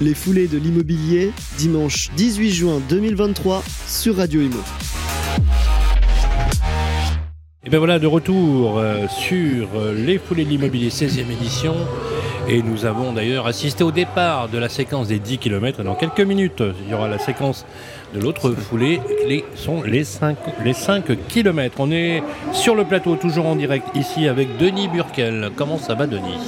Les foulées de l'immobilier, dimanche 18 juin 2023 sur Radio Imo. Et bien voilà, de retour euh, sur euh, les foulées de l'immobilier 16e édition. Et nous avons d'ailleurs assisté au départ de la séquence des 10 km. Dans quelques minutes, il y aura la séquence de l'autre foulée, qui sont les 5, les 5 km. On est sur le plateau, toujours en direct, ici avec Denis Burkel. Comment ça va, Denis?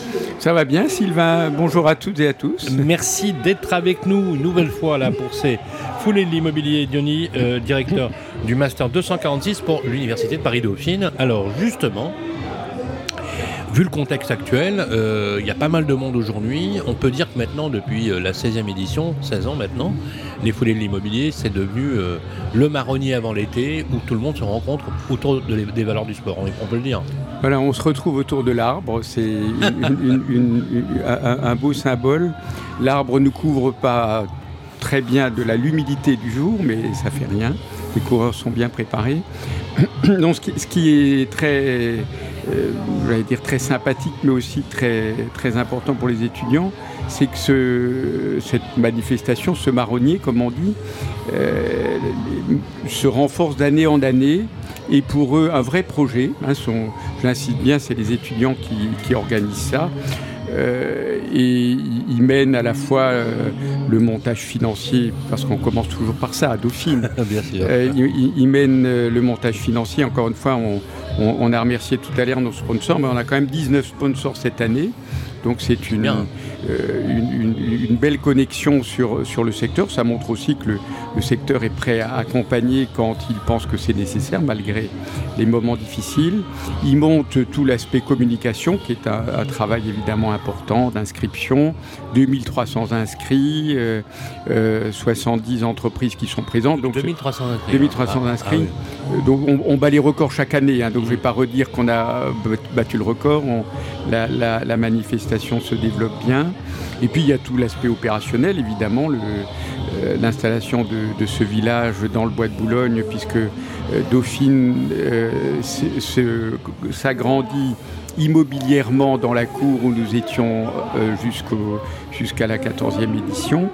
Ça va bien, Sylvain. Bonjour à toutes et à tous. Merci d'être avec nous une nouvelle fois là pour ces foulées de l'immobilier. Denis, euh, directeur du Master 246 pour l'Université de Paris-Dauphine. Alors, justement, Vu le contexte actuel, euh, il y a pas mal de monde aujourd'hui. On peut dire que maintenant, depuis euh, la 16e édition, 16 ans maintenant, les foulées de l'immobilier, c'est devenu euh, le marronnier avant l'été où tout le monde se rencontre autour des valeurs du sport, on peut le dire. Voilà, on se retrouve autour de l'arbre, c'est un, beau symbole. L'arbre ne couvre pas très bien de la l'humidité du jour, mais ça fait rien. Les coureurs sont bien préparés. Ce qui est très euh, dire très sympathique, mais aussi très, très important pour les étudiants, c'est que ce, cette manifestation, ce marronnier, comme on dit, euh, se renforce d'année en année. Et pour eux, un vrai projet. Hein, J'incite bien, c'est les étudiants qui, qui organisent ça. Euh, et ils mènent à la fois euh, le montage financier, parce qu'on commence toujours par ça à Dauphine. Bien sûr. Euh, ils, mènent le montage financier. Encore une fois, on, on, a remercié tout à l'heure nos sponsors, mais on a quand même 19 sponsors cette année. Donc c'est une, euh, une, belle connexion sur, sur le secteur. Ça montre aussi que le, secteur est prêt à accompagner quand il pense que c'est nécessaire, malgré les moments difficiles. Il monte tout l'aspect communication, qui est un, travail évidemment important d'inscription. 2300 inscrits, 70 euh, euh, entreprises qui sont présentes. Donc 2300 inscrits. 2300 inscrits. Donc on, bat les records chaque année. Hein. donc je ne vais pas redire qu'on a battu le record. la, la manifestation se développe bien. Et puis il y a tout l'aspect opérationnel, évidemment, euh, l'installation de, ce village dans le bois de Boulogne, puisque euh, Dauphine euh, s'agrandit immobilièrement dans la cour où nous étions jusqu'à la 14e édition.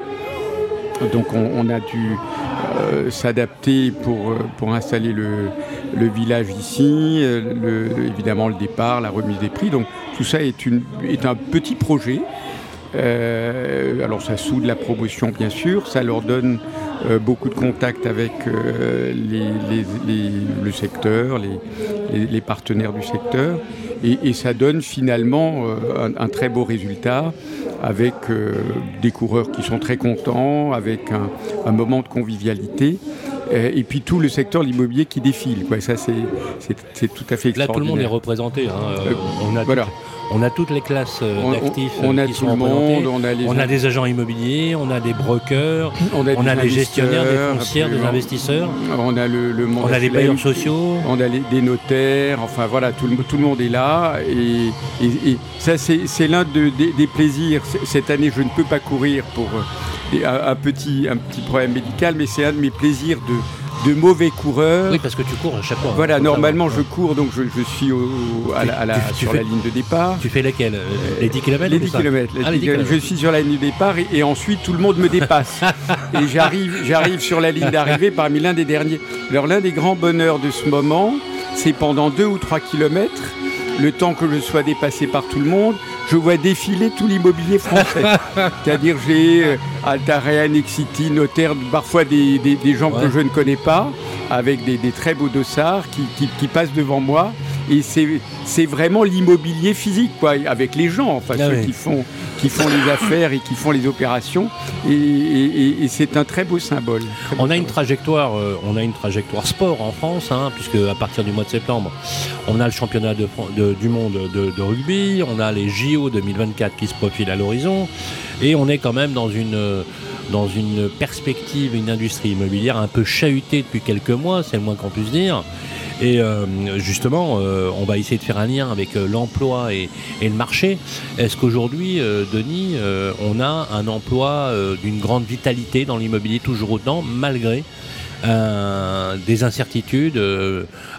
Donc on, a dû s'adapter pour, installer le, village ici, évidemment le départ, la remise des prix. Donc tout ça est un petit projet euh, alors ça soude la promotion bien sûr, ça leur donne euh, beaucoup de contacts avec euh, le secteur, les, partenaires du secteur, et, ça donne finalement un, très beau résultat avec des coureurs qui sont très contents, avec un, moment de convivialité. Et puis tout le secteur l'immobilier qui défile. Quoi. Ça, c'est, tout à fait extraordinaire. Là, tout le monde est représenté. Hein. on a voilà. On a toutes les classes euh, d'actifs on, a qui tout sont le monde, on a, des agents immobiliers, on a des brokers, on a, des, gestionnaires, des foncières, des investisseurs. On a le, monde On a des bailleurs sociaux. On a des notaires. Enfin voilà, tout le, tout le monde est là. Et, ça, c'est l'un des, plaisirs. Cette année, je ne peux pas courir pour euh, un, petit, un petit problème médical, mais c'est un de mes plaisirs de de mauvais coureurs. Oui, parce que tu cours à chaque fois. Voilà, normalement je cours, donc je, suis sur la ligne de départ. Tu fais lesquels euh, Les 10 km Les 10 km. Ah, je suis sur la ligne de départ et, ensuite tout le monde me dépasse. et j'arrive, j'arrive sur la ligne d'arrivée parmi l'un des derniers. Alors l'un des grands bonheurs de ce moment, c'est pendant 2 ou 3 kilomètres, le temps que je sois dépassé par tout le monde, je vois défiler tout l'immobilier français. C'est-à-dire j'ai euh, Altaréa, Nexity, Notaire, parfois des, gens que je ne connais pas, avec des, très beaux dossards qui, passent devant moi. Et c'est vraiment l'immobilier physique, quoi, avec les gens, enfin, ah ceux qui, font, qui font les affaires et qui font les opérations. Et, c'est un très beau symbole. on, a une trajectoire, euh, on a une trajectoire sport en France, hein, puisque à partir du mois de septembre, on a le championnat du monde de, rugby, on a les JO 2024 qui se profilent à l'horizon, et on est quand même dans une dans une perspective, une industrie immobilière un peu chahutée depuis quelques mois, c'est le moins qu'on puisse dire. Et euh, justement, euh, on va essayer de faire un lien avec euh, l'emploi et, le marché. Est-ce qu'aujourd'hui, Denis, on a un emploi d'une grande vitalité dans l'immobilier toujours autant, malgré des incertitudes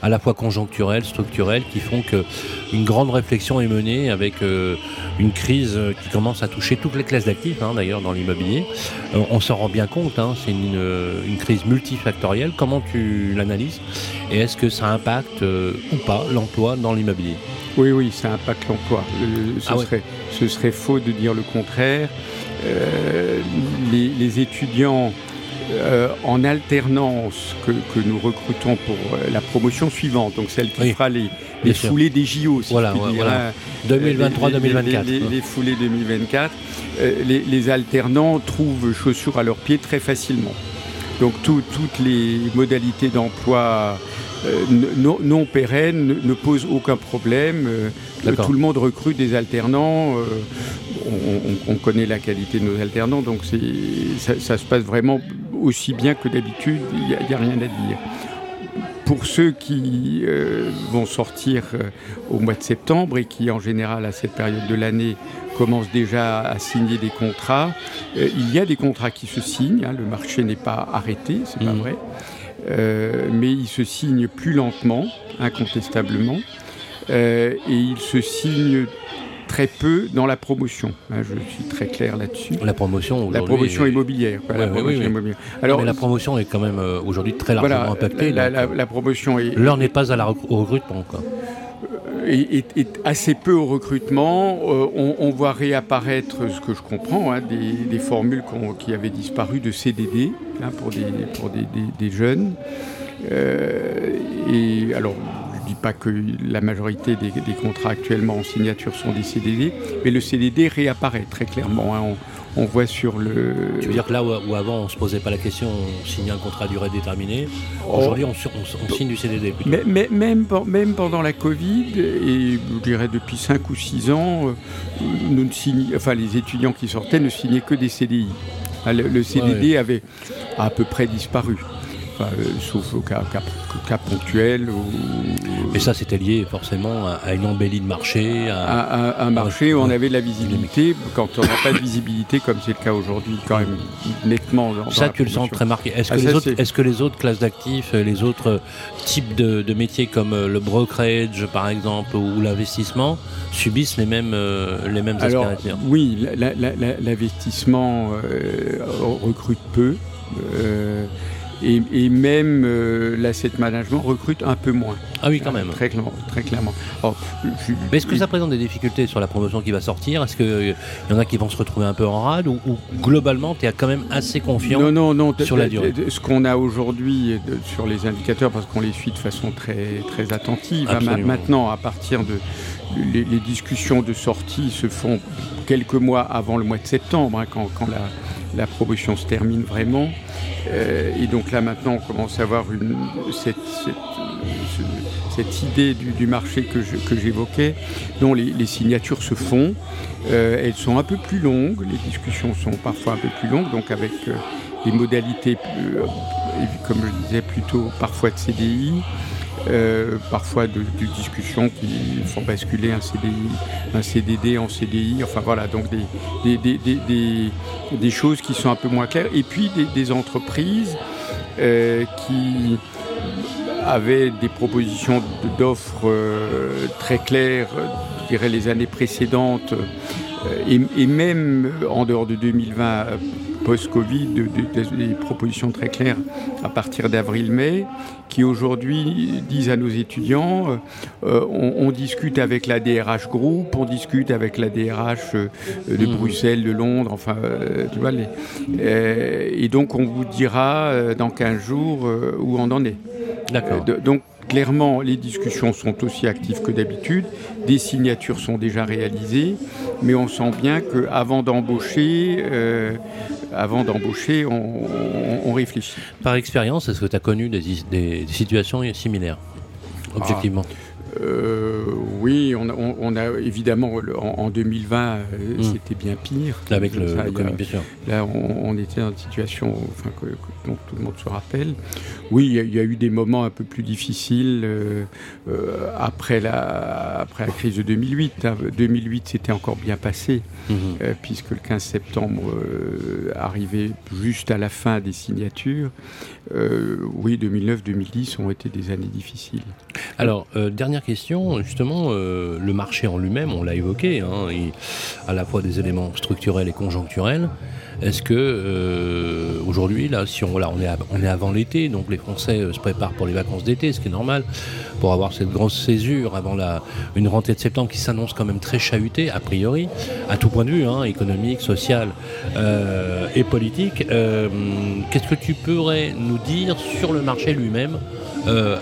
à la fois conjoncturelles, structurelles, qui font que une grande réflexion est menée avec une crise qui commence à toucher toutes les classes d'actifs, hein, d'ailleurs, dans l'immobilier. on s'en rend bien compte, hein, c'est une, une, crise multifactorielle. Comment tu l'analyses Et est-ce que ça impacte ou pas l'emploi dans l'immobilier? Oui, oui, ça impacte l'emploi. ce, ah serait, ce, serait, faux de dire le contraire. Euh, les, étudiants euh, en alternance que, nous recrutons pour euh, la promotion suivante, donc celle qui fera les, foulées des JO, si voilà, 2023-2024. Les, foulées 2024, les, alternants trouvent chaussures à leurs pieds très facilement. Donc toutes les modalités d'emploi euh, non, pérenne ne, pose aucun problème. Euh, tout le monde recrute des alternants. Euh, on, connaît la qualité de nos alternants, donc ça, se passe vraiment aussi bien que d'habitude. Il n'y a, rien à dire. Pour ceux qui vont sortir au mois de septembre et qui, en général, à cette période de l'année, commencent déjà à signer des contrats, il y a des contrats qui se signent. Hein. le marché n'est pas arrêté, c'est pas mmh. vrai. Euh, mais il se signe plus lentement, incontestablement, euh, et il se signe très peu dans la promotion. Hein, je suis très clair là-dessus. La promotion, la promotion immobilière. la promotion immobilière. Alors, mais la promotion est quand même euh, aujourd'hui très largement impactée. La, promotion est. L'heure n'est pas à la au recrutement. Quoi est, assez peu au recrutement. Euh, on, voit réapparaître, ce que je comprends, hein, des, formules qui avaient disparu de CDD hein, pour, des, pour des, jeunes. Euh, et alors, je ne dis pas que la majorité des, contrats actuellement en signature sont des CDD, mais le CDD réapparaît très clairement. Hein voit sur le. Tu veux dire que là où, avant on se posait pas la question, on signait un contrat à durée déterminée, oh. aujourd'hui on, signe du CDD Mais, même, même, pendant la Covid, et je dirais depuis 5 ou 6 ans, euh, nous ne enfin, les étudiants qui sortaient ne signaient que des CDI. Ah, le, CDD avait à peu près disparu. Euh, sauf au cas, cas, ponctuel. Mais ça, c'était lié forcément à, une embellie de marché. À, un marché où on avait de la visibilité. Quand on n'a pas de visibilité, comme c'est le cas aujourd'hui, quand même nettement. Dans, ça, tu le sens très marqué. Est-ce ah, que, les autres classes d'actifs, les autres types de, métiers comme euh, le brokerage, par exemple, ou l'investissement, subissent les mêmes, euh, les mêmes aspirations Oui, l'investissement recrute peu. Et, même euh, l'asset management recrute un peu moins. Ah oui, quand même. Très, très clairement. Mais est-ce que ça présente des difficultés sur la promotion qui va sortir? Est-ce qu'il y en a qui vont se retrouver un peu en rade ou, globalement, tu es quand même assez confiant non, non, non, sur la durée? Ce qu'on a aujourd'hui sur les indicateurs, parce qu'on les suit de façon très, très attentive, hein, maintenant, à partir de. Les, discussions de sortie se font quelques mois avant le mois de septembre, hein, quand, la, promotion se termine vraiment. Euh, et donc là maintenant on commence à avoir cette, idée du, marché que, j'évoquais, dont les, signatures se font. Euh, elles sont un peu plus longues, les discussions sont parfois un peu plus longues, donc avec euh, des modalités, comme je disais, plutôt parfois de CDI. Euh, parfois de, discussions qui font basculer un CDD en CDI, enfin voilà, donc des, des, choses qui sont un peu moins claires. Et puis des, entreprises euh, qui avaient des propositions d'offres euh, très claires, je dirais les années précédentes, et, même en dehors de 2020 post-Covid, des propositions très claires à partir d'avril-mai, qui aujourd'hui disent à nos étudiants, euh, euh, on, discute avec la DRH Group, on discute avec la DRH euh, de mmh. Bruxelles, de Londres, enfin, tu vois, les, et donc on vous dira dans 15 jours où on en est. D'accord. donc clairement, les discussions sont aussi actives que d'habitude, des signatures sont déjà réalisées, mais on sent bien qu'avant d'embaucher, avant d'embaucher, on, réfléchit. Par expérience, est-ce que tu as connu des, situations similaires, objectivement? Euh, oui, on, a évidemment en, 2020, euh, hmm. c'était bien pire. Avec le, Covid, bien sûr. Là, on, était dans une situation enfin, que, dont tout le monde se rappelle. Oui, il y, a eu des moments un peu plus difficiles euh, après, la, après la crise de 2008. 2008, hein. c'était encore bien passé, hmm. puisque le 15 septembre arrivait juste à la fin des signatures. oui, 2009-2010 ont été des années difficiles. Alors, dernière question, justement, euh, le marché en lui-même, on l'a évoqué, hein, à la fois des éléments structurels et conjoncturels. Est-ce que euh, aujourd'hui, là, si on, là, on, est, on est avant l'été, donc les Français euh, se préparent pour les vacances d'été, ce qui est normal, pour avoir cette grosse césure avant la, une rentrée de septembre qui s'annonce quand même très chahutée, a priori, à tout point de vue, hein, économique, social et politique. Qu'est-ce que tu pourrais nous dire sur le marché lui-même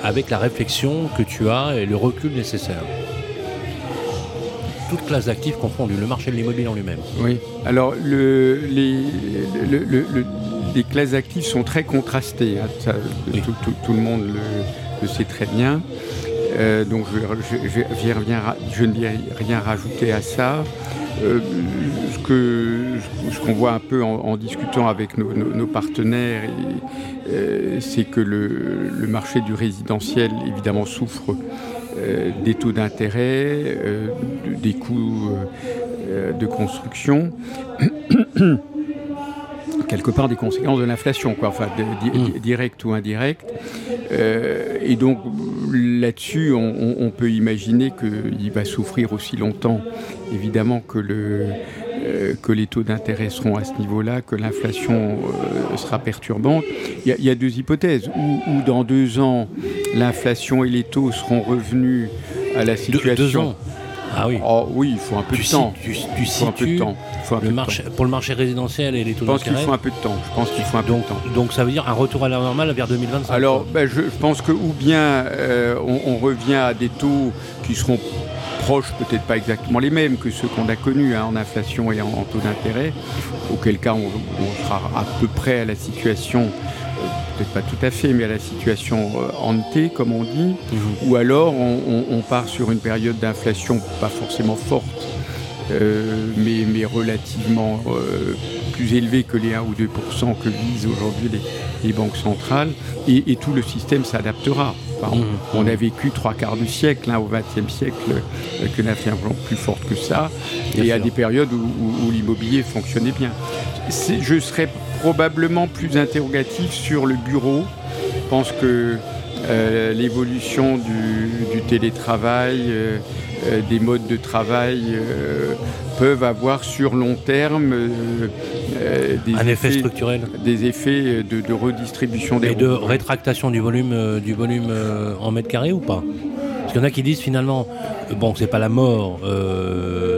avec la réflexion que tu as et le recul nécessaire toute classe d'actifs confondus, le marché de l'immobilier en lui-même. Oui, alors le, les, les classes d'actifs sont très contrastées, hein. tout, le monde le, sait très bien. Euh, donc je, ne vais rien rajouter à ça. Euh, ce qu'on ce voit un peu en, discutant avec nos, partenaires, euh, c'est que le, le, marché du résidentiel évidemment souffre des taux d'intérêt, des coûts de construction, quelque part des conséquences de l'inflation, quoi, enfin mm. direct ou indirect. et donc là-dessus, on, peut imaginer qu'il va souffrir aussi longtemps, évidemment, que le, euh, que les taux d'intérêt seront à ce niveau-là, que l'inflation euh, sera perturbante. Il y, a deux hypothèses. Ou, dans deux ans, l'inflation et les taux seront revenus à la situation. Ah oui. Oh, oui, il faut un peu de temps. Tu, tu un peu de temps. le marché, Pour le marché résidentiel et les taux d'intérêt. Je pense qu'il faut un peu de temps. Je pense qu'il faut un donc, peu de temps. Donc ça veut dire un retour à la normale vers 2025. Alors, ben, je, pense que ou bien euh, on, on, revient à des taux qui seront proches, peut-être pas exactement les mêmes que ceux qu'on a connus hein, en inflation et en, taux d'intérêt, auquel cas on, sera à peu près à la situation peut-être pas tout à fait, mais à la situation euh, comme on dit, mhm. ou alors on, part sur une période d'inflation pas forcément forte, euh, mais, mais, relativement euh, plus élevée que les 1 ou 2 que visent aujourd'hui les, banques centrales, et, et tout le système s'adaptera. Mmh. On a vécu trois quarts du siècle, hein, au XXe siècle, avec une inflation plus forte que ça, et à des périodes où, l'immobilier fonctionnait bien. Je serais probablement plus interrogatif sur le bureau. Je pense que euh, l'évolution du, télétravail, euh, euh, des modes de travail peuvent avoir sur long terme des un effet structurel, des effets de, redistribution des et de rétractation du volume du volume en mètres carrés ou pas? Parce qu'il y en a qui disent finalement bon c'est pas la mort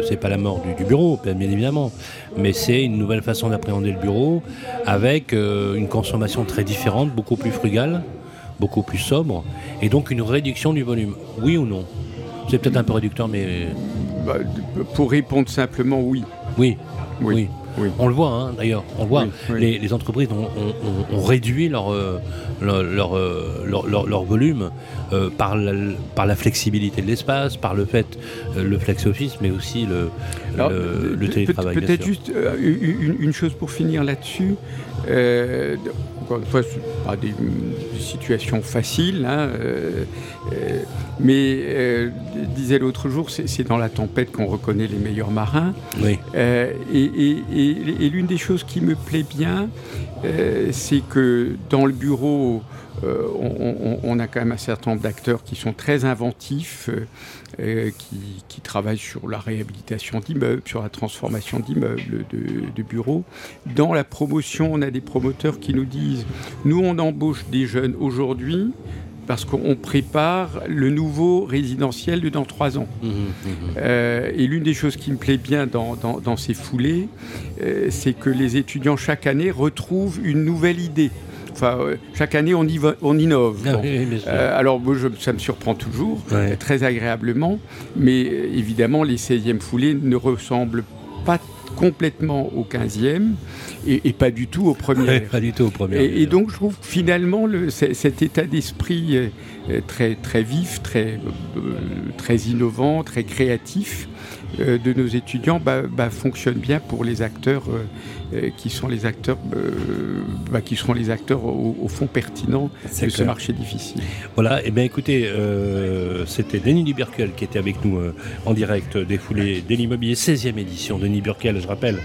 c'est pas la mort du, bureau bien évidemment mais c'est une nouvelle façon d'appréhender le bureau avec une consommation très différente beaucoup plus frugale beaucoup plus sobre, et donc une réduction du volume. Oui ou non? C'est peut-être un peu réducteur, mais... Bah, pour répondre simplement, oui. Oui, oui. oui. On le voit hein, d'ailleurs, on voit. Les, entreprises ont, réduit leur, euh, leur, euh, leur, leur, volume euh, par, la, par la flexibilité de l'espace, par le fait, le flex office, mais aussi le, le, télétravail. Peut-être juste une, une, chose pour finir là-dessus encore une fois, ce pas des, situations faciles, hein, euh, euh, mais euh, disait l'autre jour, c'est dans la tempête qu'on reconnaît les meilleurs marins. Oui. et, l'une des choses qui me plaît bien, c'est que dans le bureau, on, a quand même un certain nombre d'acteurs qui sont très inventifs, qui, travaillent sur la réhabilitation d'immeubles, sur la transformation d'immeubles, de, bureaux. Dans la promotion, on a des promoteurs qui nous disent, nous on embauche des jeunes aujourd'hui parce qu'on prépare le nouveau résidentiel de dans trois ans. Mmh, mmh, mmh. Euh, et l'une des choses qui me plaît bien dans, ces foulées, euh, c'est que les étudiants chaque année retrouvent une nouvelle idée. Enfin, euh, chaque année, on, on innove. Ah euh, alors, moi, ça me surprend toujours, très agréablement, mais évidemment, les 16e foulées ne ressemblent pas complètement au 15e. et, pas du tout aux premières. pas du tout premières. Et, donc je trouve que finalement le, cet état d'esprit très, très vif, très, très innovant, très créatif, euh, de nos étudiants bah, bah, fonctionne bien pour les acteurs euh, euh, qui sont les acteurs bah, qui seront les acteurs au, fond pertinents de ce marché difficile. Voilà, et eh bien écoutez, c'était Denis Duberkel qui était avec nous en direct des foulées de l'immobilier 16e édition. Denis Burkel, je rappelle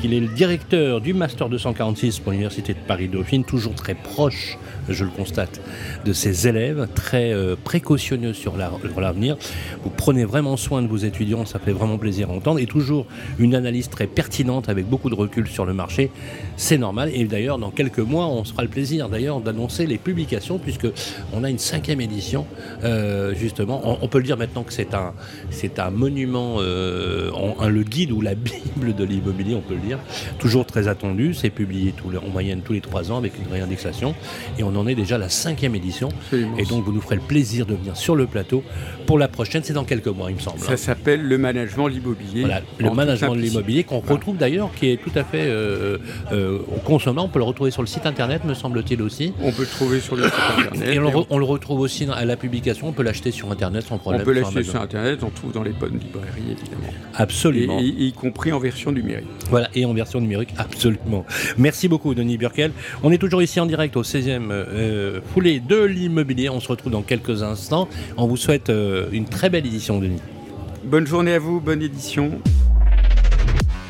qu'il est le directeur du Master 246 pour l'Université de Paris-Dauphine, toujours très proche, je le constate, de ses élèves, très précautionneux sur l'avenir. Vous prenez vraiment soin de vos étudiants, ça fait vraiment plaisir à entendre, et toujours une analyse très pertinente avec beaucoup de recul sur le marché. C'est normal, et d'ailleurs, dans quelques mois, on sera le plaisir d'ailleurs d'annoncer les publications, puisque on a une cinquième édition, euh, justement. On, peut le dire maintenant que c'est un, c'est un monument, euh, le guide ou la Bible de l'immobilier, on peut le dire. Toujours très attendu, c'est publié en moyenne tous les trois ans avec une réindexation, et on en est déjà à la cinquième édition. Et donc, vous nous ferez le plaisir de venir sur le plateau pour la prochaine, c'est dans quelques mois, il me semble. Ça s'appelle le management l'immobilier. Voilà, le management de l'immobilier qu'on retrouve d'ailleurs, qui est tout à fait euh, euh, consommant. On peut le retrouver sur le site internet, me semble-t-il aussi. On peut le trouver sur le site internet. Et on, le retrouve aussi à la publication. On peut l'acheter sur internet sans problème. On peut l'acheter sur, internet. On trouve dans les bonnes librairies évidemment. Absolument. y compris en version numérique. Voilà, et en version numérique, absolument. Merci beaucoup, Denis Burkel. On est toujours ici en direct au 16e euh, foulée de l'immobilier. On se retrouve dans quelques instants. On vous souhaite une très belle édition, Denis. Bonne journée à vous, bonne édition.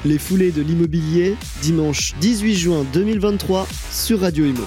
Les foulées de l'immobilier, dimanche 18 juin 2023 sur Radio Imo.